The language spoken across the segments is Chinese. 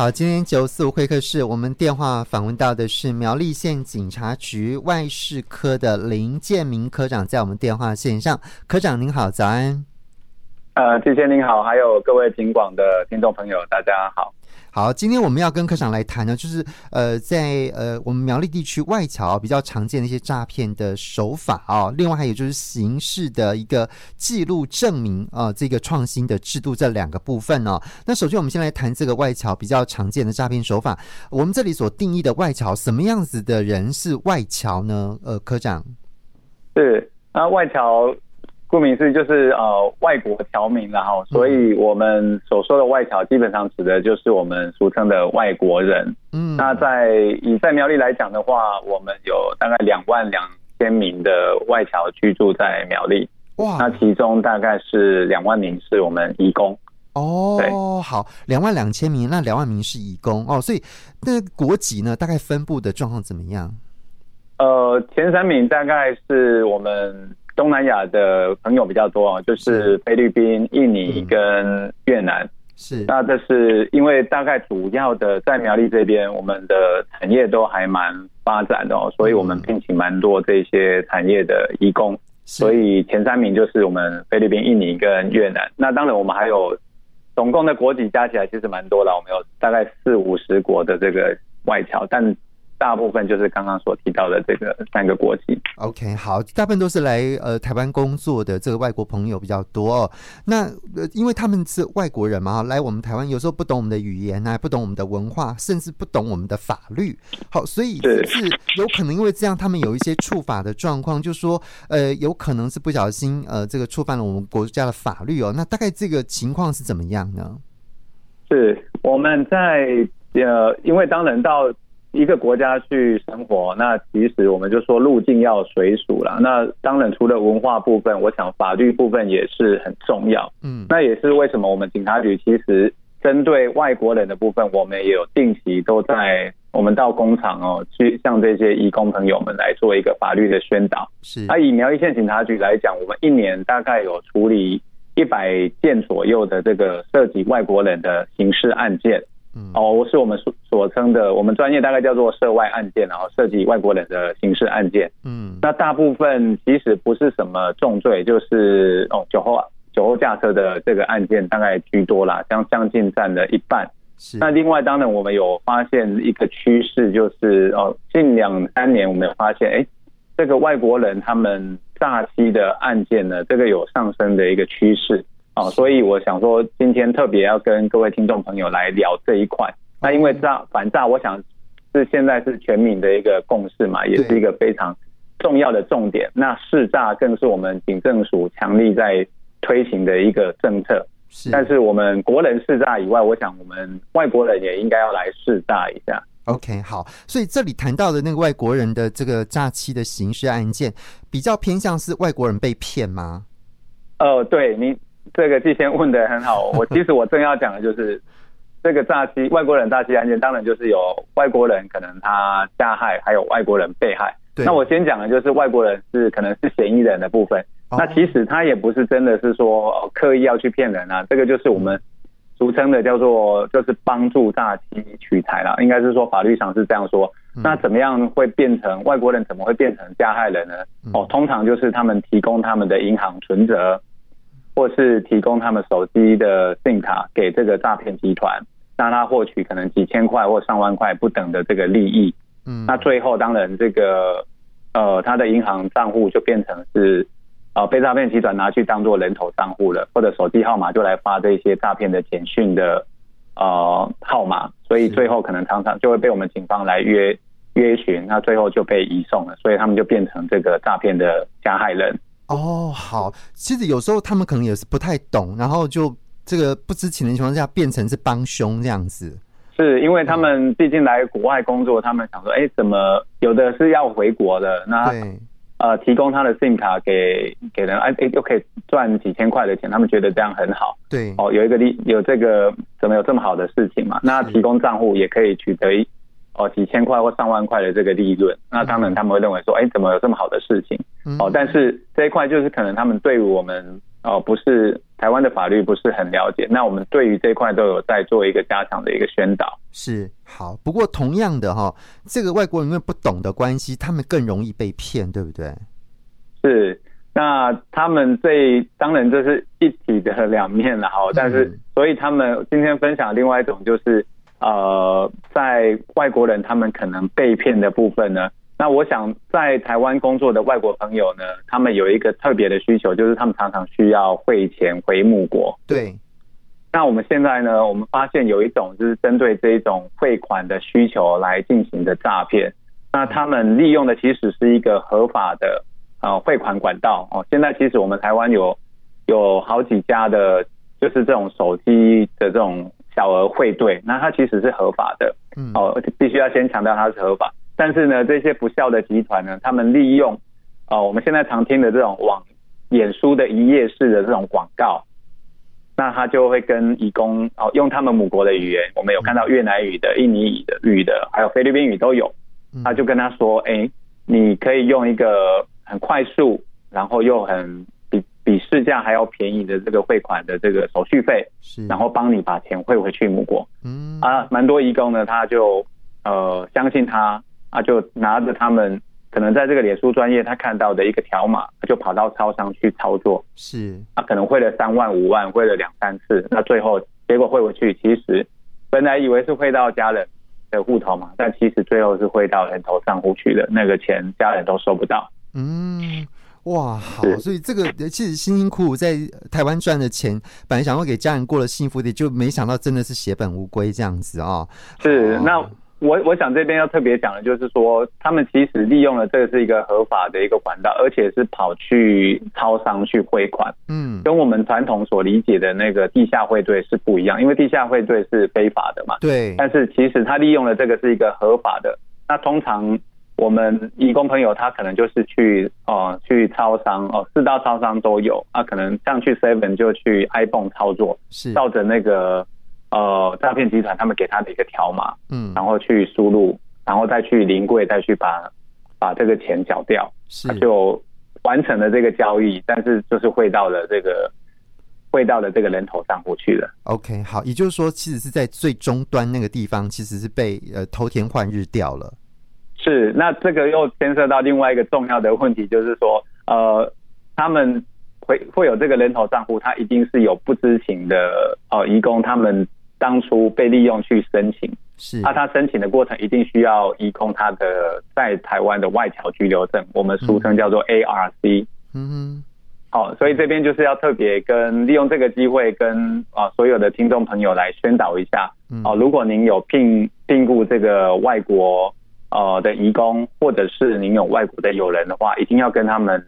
好，今天九四五会客室，我们电话访问到的是苗栗县警察局外事科的林建明科长，在我们电话线上。科长您好，早安。呃，季谦您好，还有各位警广的听众朋友，大家好。好，今天我们要跟科长来谈呢，就是呃，在呃我们苗栗地区外侨比较常见的一些诈骗的手法啊，另外还有就是刑事的一个记录证明啊，这个创新的制度这两个部分哦。那首先我们先来谈这个外侨比较常见的诈骗手法。我们这里所定义的外侨，什么样子的人是外侨呢？呃，科长，是那外侨。顾名思义就是呃外国侨民，然后所以我们所说的外侨基本上指的就是我们俗称的外国人。嗯，那在以在苗栗来讲的话，我们有大概两万两千名的外侨居住在苗栗。哇，那其中大概是两万名是我们移工。哦，对，好，两万两千名，那两万名是移工哦，所以那国籍呢，大概分布的状况怎么样？呃，前三名大概是我们。东南亚的朋友比较多啊，就是菲律宾、印尼跟越南。是，那这是因为大概主要的在苗栗这边，我们的产业都还蛮发展的哦，所以我们聘请蛮多这些产业的移工。所以前三名就是我们菲律宾、印尼跟越南。那当然我们还有总共的国籍加起来其实蛮多了，我们有大概四五十国的这个外侨，但。大部分就是刚刚所提到的这个三个国籍。OK，好，大部分都是来呃台湾工作的这个外国朋友比较多哦。那呃，因为他们是外国人嘛，来我们台湾有时候不懂我们的语言啊，不懂我们的文化，甚至不懂我们的法律。好，所以是有可能因为这样，他们有一些触法的状况，就是说呃，有可能是不小心呃，这个触犯了我们国家的法律哦。那大概这个情况是怎么样呢？是我们在呃，因为当人到。一个国家去生活，那其实我们就说路径要随俗了。那当然，除了文化部分，我想法律部分也是很重要。嗯，那也是为什么我们警察局其实针对外国人的部分，我们也有定期都在我们到工厂哦，去向这些移工朋友们来做一个法律的宣导。是，那以苗栗县警察局来讲，我们一年大概有处理一百件左右的这个涉及外国人的刑事案件。嗯，哦，是我们所所称的，我们专业大概叫做涉外案件，然后涉及外国人的刑事案件。嗯，那大部分其实不是什么重罪，就是哦酒后酒后驾车的这个案件大概居多啦，将将近占了一半。是，那另外当然我们有发现一个趋势，就是哦近两三年我们有发现，哎，这个外国人他们诈欺的案件呢，这个有上升的一个趋势。哦，所以我想说，今天特别要跟各位听众朋友来聊这一块。那因为诈反诈，我想是现在是全民的一个共识嘛，也是一个非常重要的重点。那试诈更是我们警政署强力在推行的一个政策。是，但是我们国人试诈以外，我想我们外国人也应该要来试诈一下。OK，好，所以这里谈到的那个外国人的这个诈欺的刑事案件，比较偏向是外国人被骗吗？呃，对，你。这个季先问的很好，我其实我正要讲的就是这个诈欺外国人诈欺案件，当然就是有外国人可能他加害，还有外国人被害。那我先讲的就是外国人是可能是嫌疑人的部分。那其实他也不是真的是说刻意要去骗人啊，这个就是我们俗称的叫做就是帮助诈欺取财啦，应该是说法律上是这样说。那怎么样会变成外国人？怎么会变成加害人呢？哦，通常就是他们提供他们的银行存折。或是提供他们手机的 SIM 卡给这个诈骗集团，让他获取可能几千块或上万块不等的这个利益。嗯，那最后当然这个呃他的银行账户就变成是呃被诈骗集团拿去当做人头账户了，或者手机号码就来发这些诈骗的简讯的呃号码，所以最后可能常常就会被我们警方来约约询，那最后就被移送了，所以他们就变成这个诈骗的加害人。哦，好，其实有时候他们可能也是不太懂，然后就这个不知情的情况下变成是帮凶这样子。是因为他们毕竟来国外工作，他们想说，哎，怎么有的是要回国的，那呃提供他的 SIM 卡给给人，哎哎又可以赚几千块的钱，他们觉得这样很好。对，哦，有一个利有这个怎么有这么好的事情嘛？那提供账户也可以取得一。哦，几千块或上万块的这个利润，那当然他们会认为说，哎，怎么有这么好的事情？哦，但是这一块就是可能他们对于我们哦，不是台湾的法律不是很了解。那我们对于这一块都有在做一个加强的一个宣导。是好，不过同样的哈，这个外国人因为不懂的关系，他们更容易被骗，对不对？是，那他们这当然这是一体的两面了哈，但是所以他们今天分享另外一种就是呃，在外国人他们可能被骗的部分呢，那我想在台湾工作的外国朋友呢，他们有一个特别的需求，就是他们常常需要汇钱回母国，对。那我们现在呢，我们发现有一种就是针对这一种汇款的需求来进行的诈骗。那他们利用的其实是一个合法的呃汇款管道哦。现在其实我们台湾有有好几家的，就是这种手机的这种小额汇兑，那它其实是合法的哦，必须要先强调它是合法。但是呢，这些不孝的集团呢，他们利用哦我们现在常听的这种网演书的一页式的这种广告。那他就会跟义工哦，用他们母国的语言，我们有看到越南语的、印尼语的、语的，还有菲律宾语都有。他就跟他说：“哎、欸，你可以用一个很快速，然后又很比比市价还要便宜的这个汇款的这个手续费，是，然后帮你把钱汇回去母国。”嗯啊，蛮多义工呢，他就呃相信他啊，就拿着他们。可能在这个脸书专业，他看到的一个条码，他就跑到超商去操作，是啊，可能汇了三万五万，汇了两三次，那最后结果汇回去，其实本来以为是汇到家人的户头嘛，但其实最后是汇到人头账户去的，那个钱家人都收不到。嗯，哇，好，所以这个其实辛辛苦苦在台湾赚的钱，本来想要给家人过了幸福的，就没想到真的是血本无归这样子啊、哦。是那。我我想这边要特别讲的就是说，他们其实利用了这个是一个合法的一个管道，而且是跑去超商去汇款，嗯，跟我们传统所理解的那个地下汇兑是不一样，因为地下汇兑是非法的嘛，对。但是其实他利用了这个是一个合法的。那通常我们义工朋友他可能就是去哦、呃、去超商哦，四大超商都有啊，可能像去 Seven 就去 iPhone 操作，是照着那个。呃，诈骗集团他们给他的一个条码，嗯，然后去输入，然后再去临柜，再去把把这个钱缴掉，是，他就完成了这个交易，但是就是汇到了这个汇到了这个人头账户去了。OK，好，也就是说，其实是在最终端那个地方，其实是被呃偷天换日掉了。是，那这个又牵涉到另外一个重要的问题，就是说，呃，他们会会有这个人头账户，他一定是有不知情的呃移工他们。当初被利用去申请，是，那他申请的过程一定需要移工他的在台湾的外侨居留证，我们俗称叫做 ARC。嗯哼，好，所以这边就是要特别跟利用这个机会跟啊所有的听众朋友来宣导一下，哦，如果您有聘聘雇这个外国呃的移工，或者是您有外国的友人的话，一定要跟他们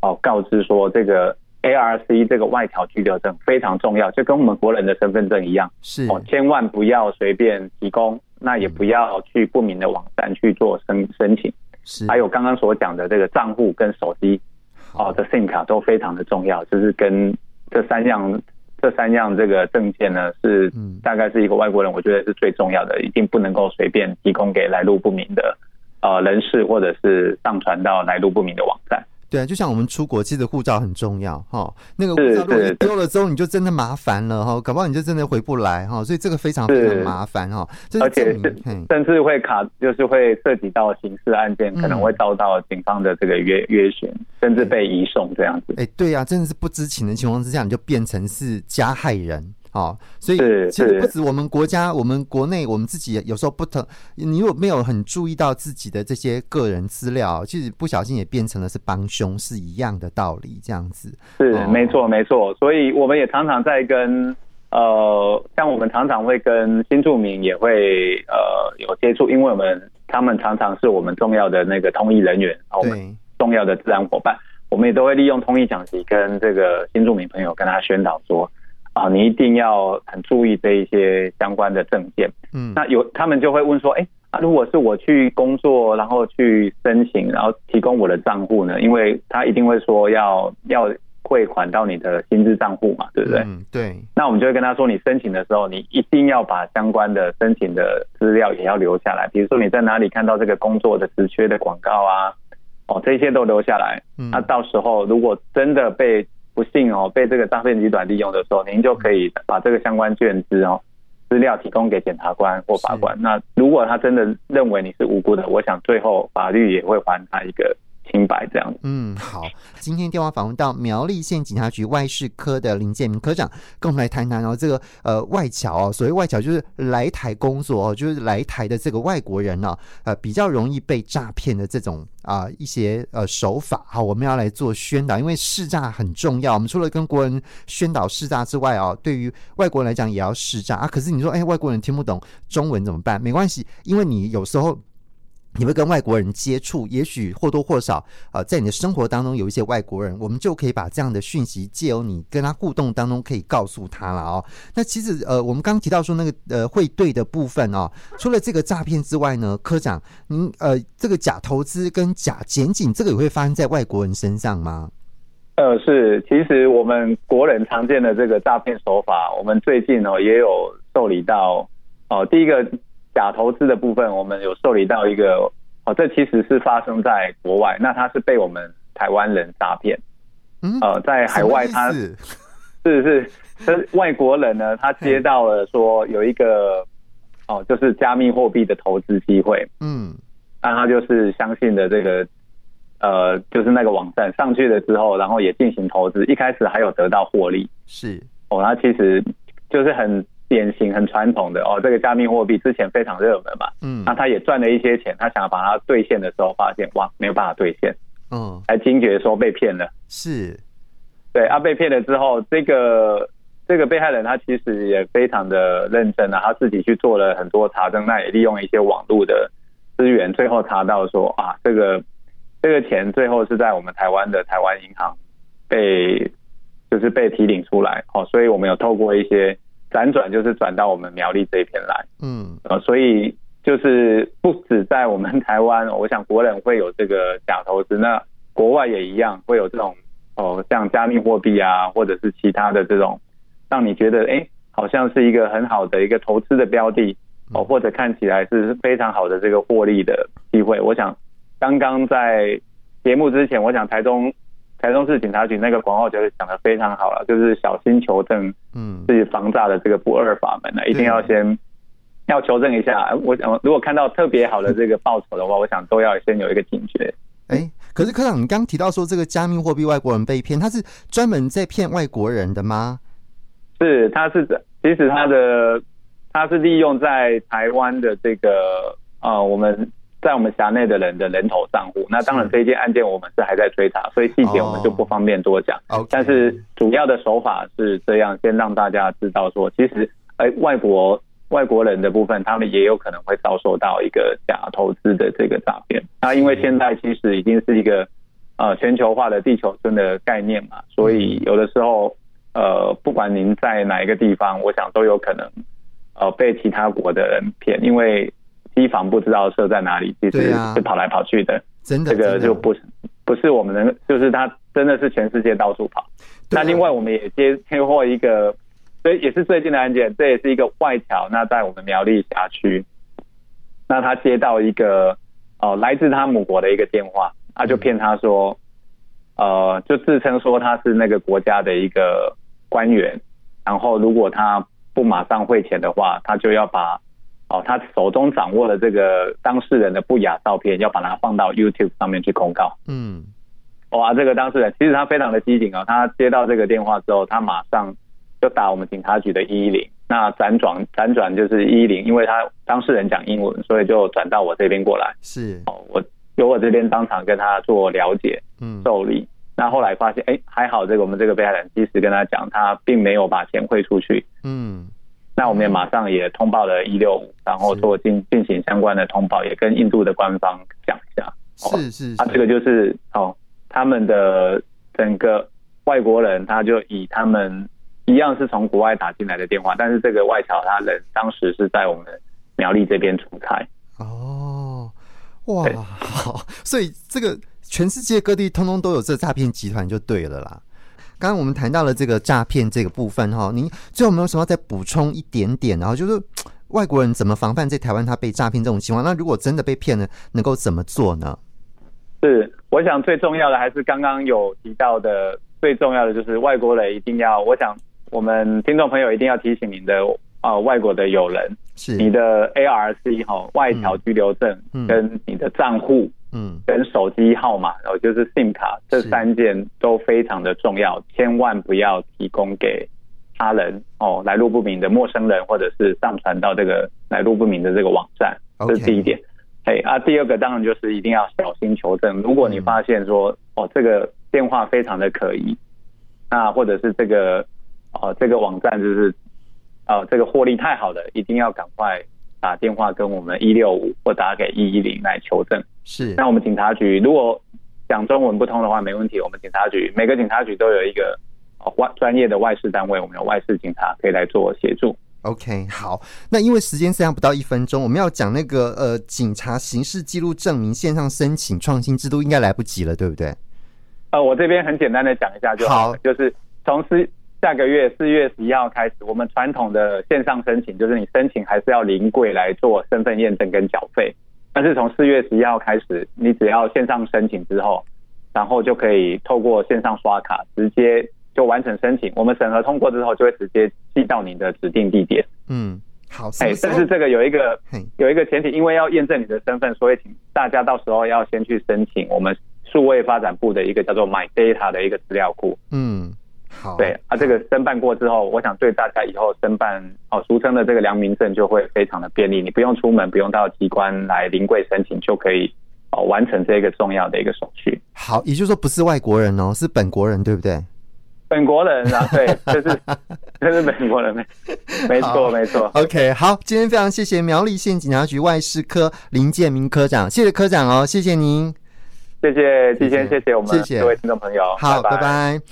哦告知说这个。ARC 这个外侨居留证非常重要，就跟我们国人的身份证一样，是哦，千万不要随便提供，那也不要去不明的网站去做申申请。是，还有刚刚所讲的这个账户跟手机哦的 SIM 卡都非常的重要，就是跟这三样这三样这个证件呢是大概是一个外国人，我觉得是最重要的，一定不能够随便提供给来路不明的呃人士，或者是上传到来路不明的网站。对啊，就像我们出国，其实护照很重要哈。那个护照如果你丢了之后，你就真的麻烦了哈，搞不好你就真的回不来哈。所以这个非常非常麻烦哈。而且甚至会卡，就是会涉及到刑事案件，可能会遭到警方的这个约约询，甚至被移送这样子。哎，对呀，真的是不知情的情况之下，你就变成是加害人。好，所以其实不止我们国家，我们国内我们自己有时候不疼，你如果没有很注意到自己的这些个人资料，其实不小心也变成了是帮凶，是一样的道理，这样子。是，没错，没错。所以我们也常常在跟呃，像我们常常会跟新住民也会呃有接触，因为我们他们常常是我们重要的那个通译人员，我们重要的自然伙伴，我们也都会利用通译讲习跟这个新住民朋友跟他宣导说。啊，你一定要很注意这一些相关的证件。嗯，那有他们就会问说，哎、欸，啊，如果是我去工作，然后去申请，然后提供我的账户呢？因为他一定会说要要汇款到你的薪资账户嘛，对不对？嗯，对。那我们就会跟他说，你申请的时候，你一定要把相关的申请的资料也要留下来，比如说你在哪里看到这个工作的职缺的广告啊，哦，这些都留下来。嗯，那到时候如果真的被不幸哦，被这个诈骗集团利用的时候，您就可以把这个相关卷资哦，资料提供给检察官或法官。那如果他真的认为你是无辜的，我想最后法律也会还他一个。清白这样。嗯，好。今天电话访问到苗栗县警察局外事科的林建明科长，跟我们来谈谈哦，这个呃外侨哦，所谓外侨就是来台工作哦，就是来台的这个外国人呢，呃，比较容易被诈骗的这种啊、一些呃手法。好，我们要来做宣导，因为识诈很重要。我们除了跟国人宣导识诈之外哦，对于外国人来讲也要识诈啊。可是你说，哎，外国人听不懂中文怎么办？没关系，因为你有时候。你会跟外国人接触，也许或多或少，呃，在你的生活当中有一些外国人，我们就可以把这样的讯息借由你跟他互动当中，可以告诉他了哦。那其实呃，我们刚刚提到说那个呃汇兑的部分哦，除了这个诈骗之外呢，科长，您呃这个假投资跟假检警，这个也会发生在外国人身上吗？呃，是，其实我们国人常见的这个诈骗手法，我们最近哦也有受理到哦、第一个。假投资的部分，我们有受理到一个哦，这其实是发生在国外，那他是被我们台湾人诈骗，嗯，呃，在海外他是是是外国人呢，他接到了说有一个哦，就是加密货币的投资机会，嗯，那他就是相信的这个呃，就是那个网站上去了之后，然后也进行投资，一开始还有得到获利，是。哦，他其实就是很。典型很传统的哦，这个加密货币之前非常热门嘛，嗯，那他也赚了一些钱，他想要把它兑现的时候，发现哇，没有办法兑现，嗯，还惊觉说被骗了，是，对啊，被骗了之后，这个这个被害人他其实也非常的认真啊，他自己去做了很多查证，那也利用一些网络的资源，最后查到说啊，这个这个钱最后是在我们台湾的台湾银行被就是被提领出来，哦，所以我们有透过一些。辗转就是转到我们苗栗这边来，嗯，呃，所以就是不止在我们台湾，我想国人会有这个假投资，那国外也一样会有这种哦，像加密货币啊，或者是其他的这种，让你觉得哎，好像是一个很好的一个投资的标的哦，或者看起来是非常好的这个获利的机会。我想刚刚在节目之前，我想台中。台中市警察局那个广告就是讲的非常好了，就是小心求证，嗯，自己防诈的这个不二法门呢，一定要先要求证一下。我想，如果看到特别好的这个报酬的话，我想都要先有一个警觉。哎，可是科长，你刚提到说这个加密货币外国人被骗，他是专门在骗外国人的吗？是，他是其实他的他是利用在台湾的这个啊、呃，我们。在我们辖内的人的人头账户，那当然这一件案件我们是还在追查，所以细节我们就不方便多讲。但是主要的手法是这样，先让大家知道说，其实哎，外国外国人的部分，他们也有可能会遭受到一个假投资的这个诈骗。那因为现在其实已经是一个呃全球化的地球村的概念嘛，所以有的时候呃，不管您在哪一个地方，我想都有可能呃被其他国的人骗，因为。机房不知道设在哪里，其实是跑来跑去的，真的，这个就不是不是我们能，就是他真的是全世界到处跑。那另外我们也接接获一个，所以也是最近的案件，这也是一个外侨，那在我们苗栗辖区，那他接到一个哦来自他母国的一个电话，他就骗他说，呃，就自称说他是那个国家的一个官员，然后如果他不马上汇钱的话，他就要把。哦，他手中掌握了这个当事人的不雅照片，要把它放到 YouTube 上面去公告。嗯，哇，这个当事人其实他非常的机警啊，他接到这个电话之后，他马上就打我们警察局的一一零，那辗转辗转就是一一零，因为他当事人讲英文，所以就转到我这边过来。是，哦，我由我这边当场跟他做了解，嗯，受理。那后来发现，哎，还好，这个我们这个被害人及时跟他讲，他并没有把钱汇出去。嗯。那我们也马上也通报了一六五，然后做进进行相关的通报，也跟印度的官方讲一下。是是，他这个就是哦，他们的整个外国人，他就以他们一样是从国外打进来的电话，但是这个外侨他人当时是在我们苗栗这边出差。哦，哇，好，所以这个全世界各地通通都有这诈骗集团就对了啦。刚刚我们谈到了这个诈骗这个部分哈，您最后有没有什么要再补充一点点？然后就是 外国人怎么防范在台湾他被诈骗这种情况？那如果真的被骗了，能够怎么做呢？是，我想最重要的还是刚刚有提到的，最重要的就是外国人一定要，我想我们听众朋友一定要提醒您的呃外国的友人，是你的 ARC 哈、哦、外侨居留证，跟你的账户，嗯，跟手机号码，然后就是 SIM 卡这三件都非常的重要，千万不要提供给他人哦，来路不明的陌生人，或者是上传到这个来路不明的这个网站这是第一点。哎啊，第二个当然就是一定要小心求证。如果你发现说、嗯、哦这个电话非常的可疑，那或者是这个哦这个网站就是呃这个获利太好了，一定要赶快打电话跟我们一六五或打给一一零来求证。是，那我们警察局如果讲中文不通的话，没问题，我们警察局每个警察局都有一个外专业的外事单位，我们有外事警察可以来做协助。OK，好，那因为时间剩下不到一分钟，我们要讲那个呃，警察刑事记录证明线上申请创新制度，应该来不及了，对不对？呃，我这边很简单的讲一下就好，好，就是从四下个月四月十一号开始，我们传统的线上申请，就是你申请还是要临柜来做身份验证跟缴费，但是从四月十一号开始，你只要线上申请之后，然后就可以透过线上刷卡直接。就完成申请，我们审核通过之后，就会直接寄到你的指定地点。嗯，好。哎，但是这个有一个有一个前提，因为要验证你的身份，所以请大家到时候要先去申请我们数位发展部的一个叫做 My Data 的一个资料库。嗯，好。对啊，这个申办过之后，我想对大家以后申办哦，俗称的这个良民证就会非常的便利，你不用出门，不用到机关来临柜申请，就可以哦完成这个重要的一个手续。好，也就是说不是外国人哦，是本国人，对不对？本国人啊，对，这是这是本国人，没没错没错。OK，好，今天非常谢谢苗栗县警察局外事科林建明科长，谢谢科长哦，谢谢您，谢谢季先，谢谢我们各位听众朋友，好，拜拜。拜拜。